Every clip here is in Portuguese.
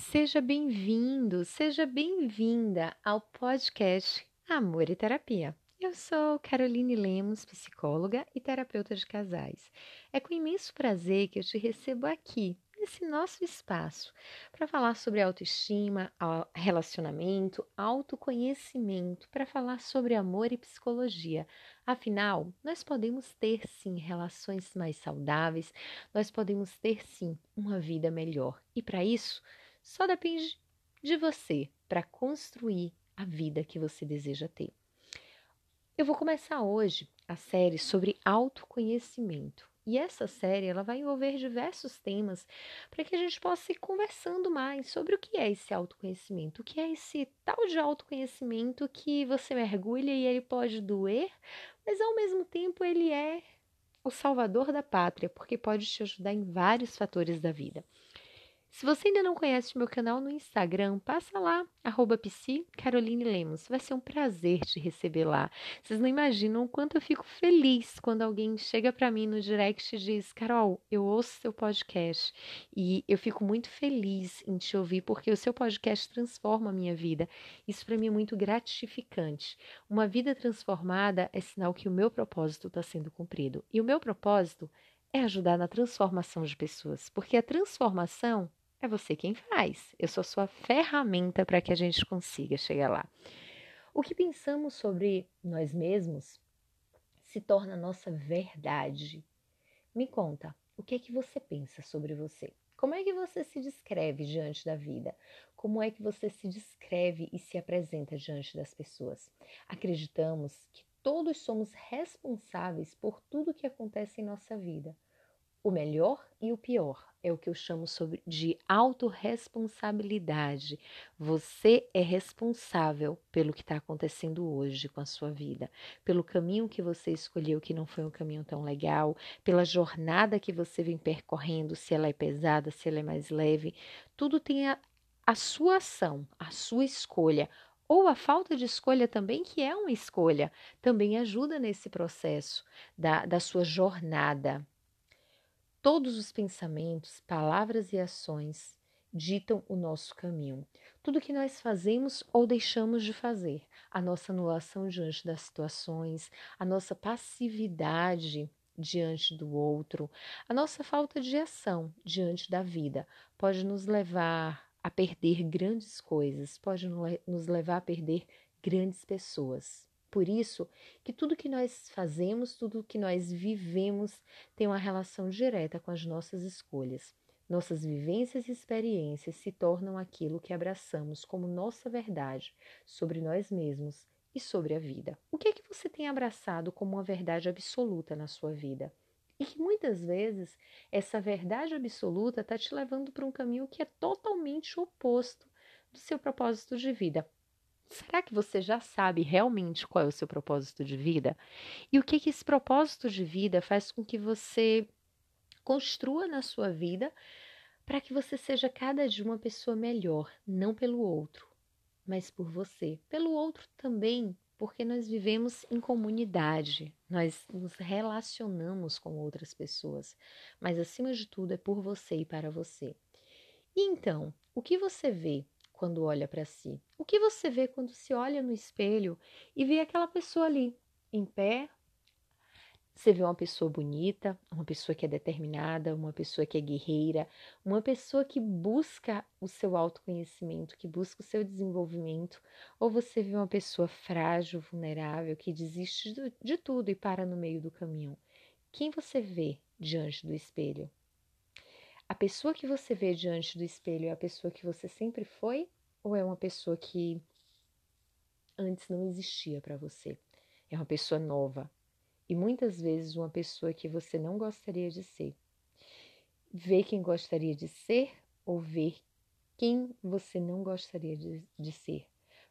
Seja bem-vindo, seja bem-vinda ao podcast Amor e Terapia. Eu sou Caroline Lemos, psicóloga e terapeuta de casais. É com imenso prazer que eu te recebo aqui, nesse nosso espaço, para falar sobre autoestima, relacionamento, autoconhecimento, para falar sobre amor e psicologia. Afinal, nós podemos ter sim relações mais saudáveis, nós podemos ter sim uma vida melhor. E para isso, só depende de você para construir a vida que você deseja ter. Eu vou começar hoje a série sobre autoconhecimento. E essa série ela vai envolver diversos temas para que a gente possa ir conversando mais sobre o que é esse autoconhecimento, o que é esse tal de autoconhecimento que você mergulha e ele pode doer, mas ao mesmo tempo ele é o salvador da pátria, porque pode te ajudar em vários fatores da vida. Se você ainda não conhece o meu canal no Instagram, passa lá, arroba Lemos. Vai ser um prazer te receber lá. Vocês não imaginam o quanto eu fico feliz quando alguém chega para mim no direct e diz: Carol, eu ouço seu podcast e eu fico muito feliz em te ouvir porque o seu podcast transforma a minha vida. Isso para mim é muito gratificante. Uma vida transformada é sinal que o meu propósito está sendo cumprido. E o meu propósito é ajudar na transformação de pessoas, porque a transformação é você quem faz. Eu sou sua ferramenta para que a gente consiga chegar lá. O que pensamos sobre nós mesmos se torna nossa verdade. Me conta, o que é que você pensa sobre você? Como é que você se descreve diante da vida? Como é que você se descreve e se apresenta diante das pessoas? Acreditamos que todos somos responsáveis por tudo que acontece em nossa vida o melhor e o pior. É o que eu chamo sobre de autorresponsabilidade. Você é responsável pelo que está acontecendo hoje com a sua vida, pelo caminho que você escolheu que não foi um caminho tão legal, pela jornada que você vem percorrendo, se ela é pesada, se ela é mais leve. Tudo tem a, a sua ação, a sua escolha ou a falta de escolha também, que é uma escolha, também ajuda nesse processo da, da sua jornada. Todos os pensamentos, palavras e ações ditam o nosso caminho. Tudo que nós fazemos ou deixamos de fazer, a nossa anulação diante das situações, a nossa passividade diante do outro, a nossa falta de ação diante da vida pode nos levar a perder grandes coisas, pode nos levar a perder grandes pessoas. Por isso que tudo que nós fazemos, tudo que nós vivemos tem uma relação direta com as nossas escolhas. Nossas vivências e experiências se tornam aquilo que abraçamos como nossa verdade sobre nós mesmos e sobre a vida. O que é que você tem abraçado como uma verdade absoluta na sua vida? E que muitas vezes essa verdade absoluta está te levando para um caminho que é totalmente oposto do seu propósito de vida. Será que você já sabe realmente qual é o seu propósito de vida? E o que, que esse propósito de vida faz com que você construa na sua vida para que você seja cada dia uma pessoa melhor, não pelo outro, mas por você. Pelo outro também, porque nós vivemos em comunidade, nós nos relacionamos com outras pessoas, mas acima de tudo é por você e para você. E então, o que você vê quando olha para si? O que você vê quando se olha no espelho e vê aquela pessoa ali, em pé? Você vê uma pessoa bonita, uma pessoa que é determinada, uma pessoa que é guerreira, uma pessoa que busca o seu autoconhecimento, que busca o seu desenvolvimento, ou você vê uma pessoa frágil, vulnerável, que desiste de tudo e para no meio do caminho? Quem você vê diante do espelho? A pessoa que você vê diante do espelho é a pessoa que você sempre foi ou é uma pessoa que antes não existia para você? É uma pessoa nova e muitas vezes uma pessoa que você não gostaria de ser. Ver quem gostaria de ser ou ver quem você não gostaria de, de ser.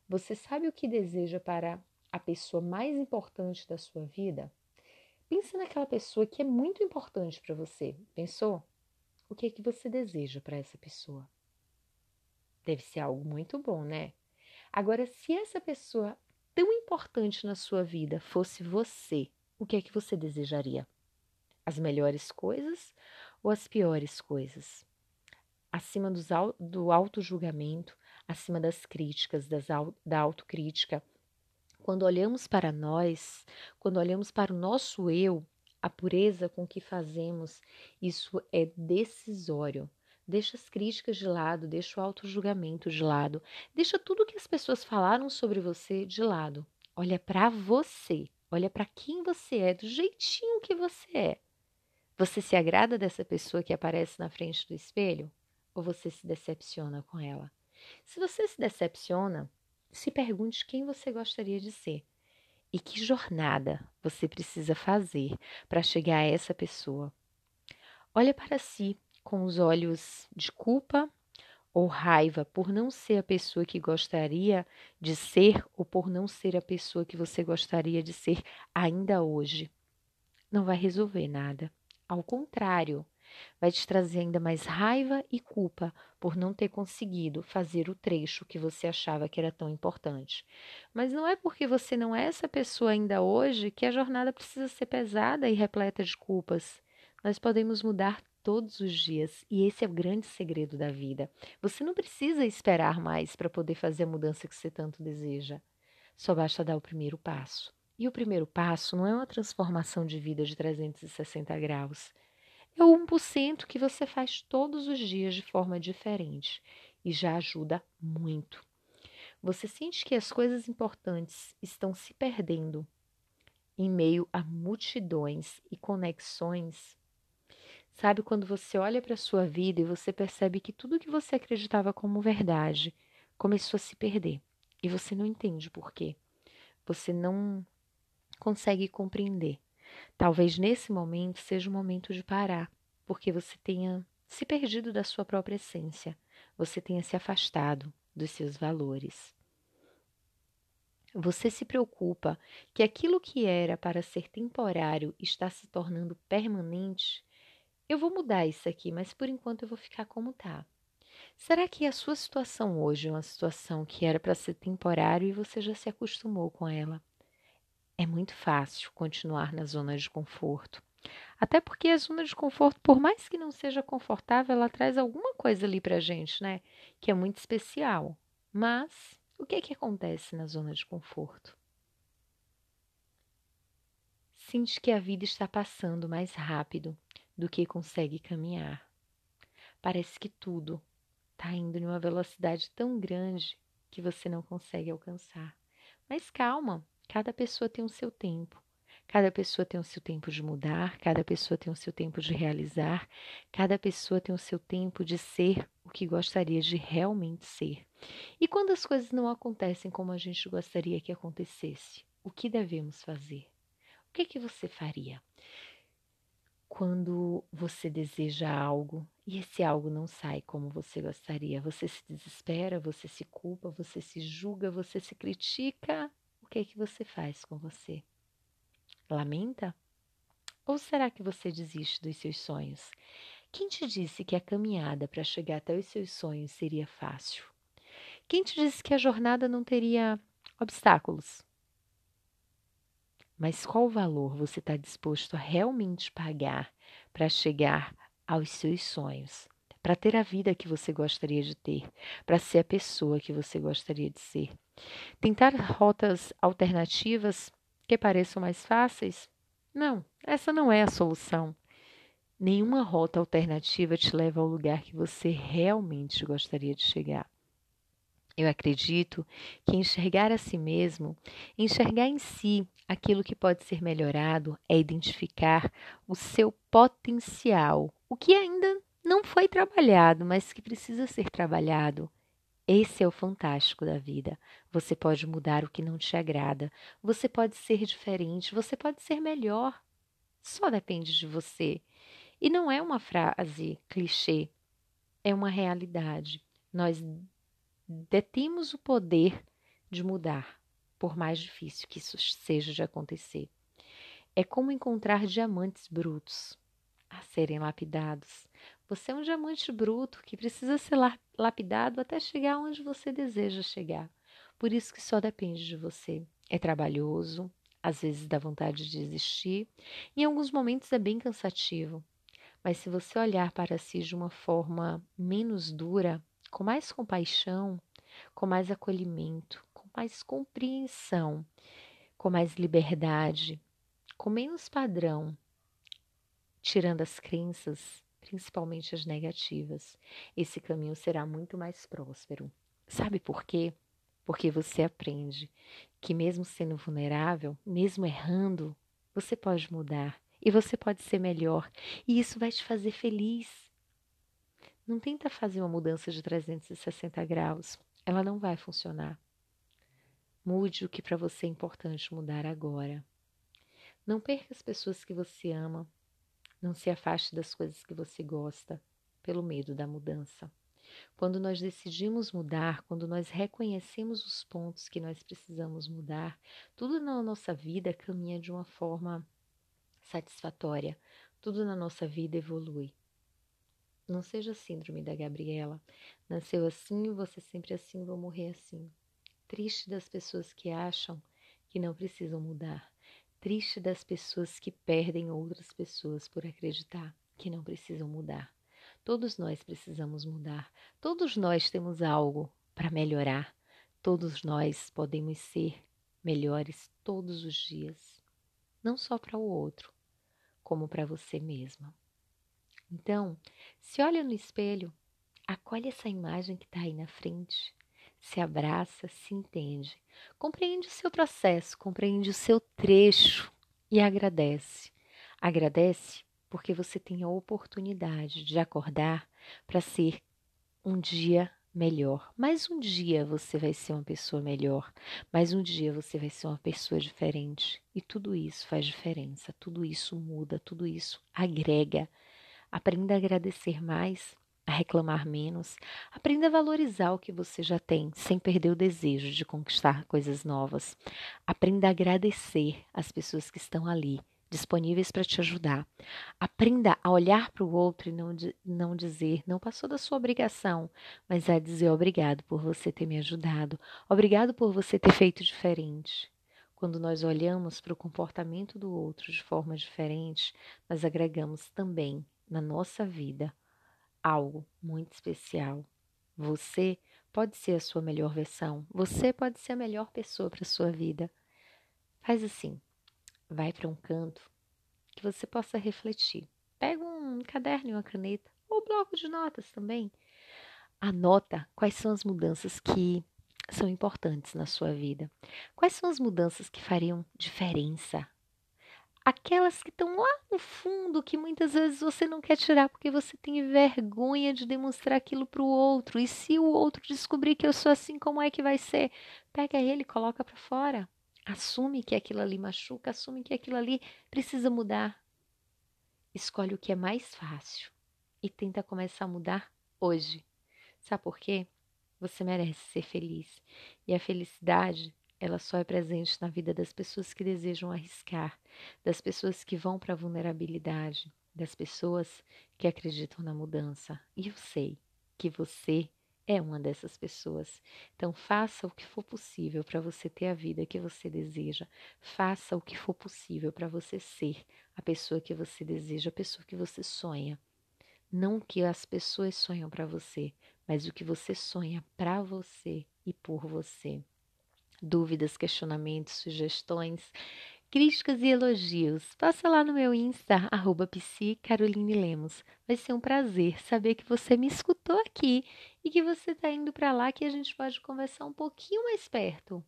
Você sabe o que deseja para a pessoa mais importante da sua vida? Pensa naquela pessoa que é muito importante para você. Pensou? O que é que você deseja para essa pessoa. Deve ser algo muito bom, né? Agora, se essa pessoa tão importante na sua vida fosse você, o que é que você desejaria? As melhores coisas ou as piores coisas? acima dos, do auto-julgamento, acima das críticas, das, da autocrítica. Quando olhamos para nós, quando olhamos para o nosso eu, a pureza com que fazemos, isso é decisório. Deixa as críticas de lado, deixa o auto-julgamento de lado, deixa tudo que as pessoas falaram sobre você de lado. Olha para você, olha para quem você é, do jeitinho que você é. Você se agrada dessa pessoa que aparece na frente do espelho? Ou você se decepciona com ela? Se você se decepciona, se pergunte quem você gostaria de ser e que jornada você precisa fazer para chegar a essa pessoa. Olha para si com os olhos de culpa ou raiva por não ser a pessoa que gostaria de ser ou por não ser a pessoa que você gostaria de ser ainda hoje. Não vai resolver nada. Ao contrário, vai te trazer ainda mais raiva e culpa por não ter conseguido fazer o trecho que você achava que era tão importante. Mas não é porque você não é essa pessoa ainda hoje que a jornada precisa ser pesada e repleta de culpas. Nós podemos mudar todos os dias e esse é o grande segredo da vida. Você não precisa esperar mais para poder fazer a mudança que você tanto deseja. Só basta dar o primeiro passo. E o primeiro passo não é uma transformação de vida de 360 graus é o 1% que você faz todos os dias de forma diferente e já ajuda muito. Você sente que as coisas importantes estão se perdendo em meio a multidões e conexões. Sabe quando você olha para a sua vida e você percebe que tudo que você acreditava como verdade começou a se perder e você não entende por quê? Você não consegue compreender. Talvez nesse momento seja o momento de parar, porque você tenha se perdido da sua própria essência, você tenha se afastado dos seus valores. Você se preocupa que aquilo que era para ser temporário está se tornando permanente? Eu vou mudar isso aqui, mas por enquanto eu vou ficar como tá. Será que a sua situação hoje é uma situação que era para ser temporário e você já se acostumou com ela? É muito fácil continuar na zona de conforto. Até porque a zona de conforto, por mais que não seja confortável, ela traz alguma coisa ali pra gente, né? Que é muito especial. Mas o que é que acontece na zona de conforto? Sente que a vida está passando mais rápido do que consegue caminhar. Parece que tudo está indo em uma velocidade tão grande que você não consegue alcançar. Mas calma, Cada pessoa tem o seu tempo. Cada pessoa tem o seu tempo de mudar, cada pessoa tem o seu tempo de realizar, cada pessoa tem o seu tempo de ser o que gostaria de realmente ser. E quando as coisas não acontecem como a gente gostaria que acontecesse, o que devemos fazer? O que é que você faria? Quando você deseja algo e esse algo não sai como você gostaria, você se desespera, você se culpa, você se julga, você se critica que é que você faz com você? Lamenta? Ou será que você desiste dos seus sonhos? Quem te disse que a caminhada para chegar até os seus sonhos seria fácil? Quem te disse que a jornada não teria obstáculos? Mas qual valor você está disposto a realmente pagar para chegar aos seus sonhos? Para ter a vida que você gostaria de ter, para ser a pessoa que você gostaria de ser? Tentar rotas alternativas que pareçam mais fáceis? Não, essa não é a solução. Nenhuma rota alternativa te leva ao lugar que você realmente gostaria de chegar. Eu acredito que enxergar a si mesmo, enxergar em si aquilo que pode ser melhorado, é identificar o seu potencial, o que ainda não foi trabalhado, mas que precisa ser trabalhado. Esse é o fantástico da vida. Você pode mudar o que não te agrada, você pode ser diferente, você pode ser melhor. Só depende de você. E não é uma frase clichê, é uma realidade. Nós detemos o poder de mudar, por mais difícil que isso seja de acontecer. É como encontrar diamantes brutos a serem lapidados. Você é um diamante bruto que precisa ser lapidado até chegar onde você deseja chegar. Por isso que só depende de você. É trabalhoso, às vezes dá vontade de desistir, em alguns momentos é bem cansativo, Mas se você olhar para si de uma forma menos dura, com mais compaixão, com mais acolhimento, com mais compreensão, com mais liberdade, com menos padrão, tirando as crenças, principalmente as negativas, esse caminho será muito mais próspero. Sabe por quê? Porque você aprende que, mesmo sendo vulnerável, mesmo errando, você pode mudar e você pode ser melhor, e isso vai te fazer feliz. Não tenta fazer uma mudança de 360 graus, ela não vai funcionar. Mude o que para você é importante mudar agora. Não perca as pessoas que você ama, não se afaste das coisas que você gosta pelo medo da mudança. Quando nós decidimos mudar, quando nós reconhecemos os pontos que nós precisamos mudar, tudo na nossa vida caminha de uma forma satisfatória. Tudo na nossa vida evolui. Não seja síndrome da Gabriela. Nasceu assim, você sempre assim, vou morrer assim. Triste das pessoas que acham que não precisam mudar. Triste das pessoas que perdem outras pessoas por acreditar que não precisam mudar. Todos nós precisamos mudar. Todos nós temos algo para melhorar. Todos nós podemos ser melhores todos os dias. Não só para o outro, como para você mesma. Então, se olha no espelho, acolhe essa imagem que está aí na frente, se abraça, se entende, compreende o seu processo, compreende o seu trecho e agradece. Agradece porque você tem a oportunidade de acordar para ser um dia melhor. Mais um dia você vai ser uma pessoa melhor. Mais um dia você vai ser uma pessoa diferente. E tudo isso faz diferença. Tudo isso muda. Tudo isso agrega. Aprenda a agradecer mais, a reclamar menos. Aprenda a valorizar o que você já tem, sem perder o desejo de conquistar coisas novas. Aprenda a agradecer as pessoas que estão ali disponíveis para te ajudar. Aprenda a olhar para o outro e não, não dizer, não passou da sua obrigação, mas a dizer obrigado por você ter me ajudado, obrigado por você ter feito diferente. Quando nós olhamos para o comportamento do outro de forma diferente, nós agregamos também na nossa vida algo muito especial. Você pode ser a sua melhor versão, você pode ser a melhor pessoa para sua vida. Faz assim vai para um canto que você possa refletir. Pega um caderno e uma caneta, ou bloco de notas também. Anota quais são as mudanças que são importantes na sua vida. Quais são as mudanças que fariam diferença? Aquelas que estão lá no fundo, que muitas vezes você não quer tirar porque você tem vergonha de demonstrar aquilo para o outro. E se o outro descobrir que eu sou assim, como é que vai ser? Pega ele e coloca para fora. Assume que aquilo ali machuca, assume que aquilo ali precisa mudar. Escolhe o que é mais fácil e tenta começar a mudar hoje. Sabe por quê? Você merece ser feliz. E a felicidade, ela só é presente na vida das pessoas que desejam arriscar, das pessoas que vão para a vulnerabilidade, das pessoas que acreditam na mudança. E eu sei que você é uma dessas pessoas. Então, faça o que for possível para você ter a vida que você deseja. Faça o que for possível para você ser a pessoa que você deseja, a pessoa que você sonha. Não o que as pessoas sonham para você, mas o que você sonha para você e por você. Dúvidas, questionamentos, sugestões, críticas e elogios, passa lá no meu Insta, arroba Lemos. Vai ser um prazer saber que você me escutou aqui e que você está indo para lá que a gente pode conversar um pouquinho mais perto.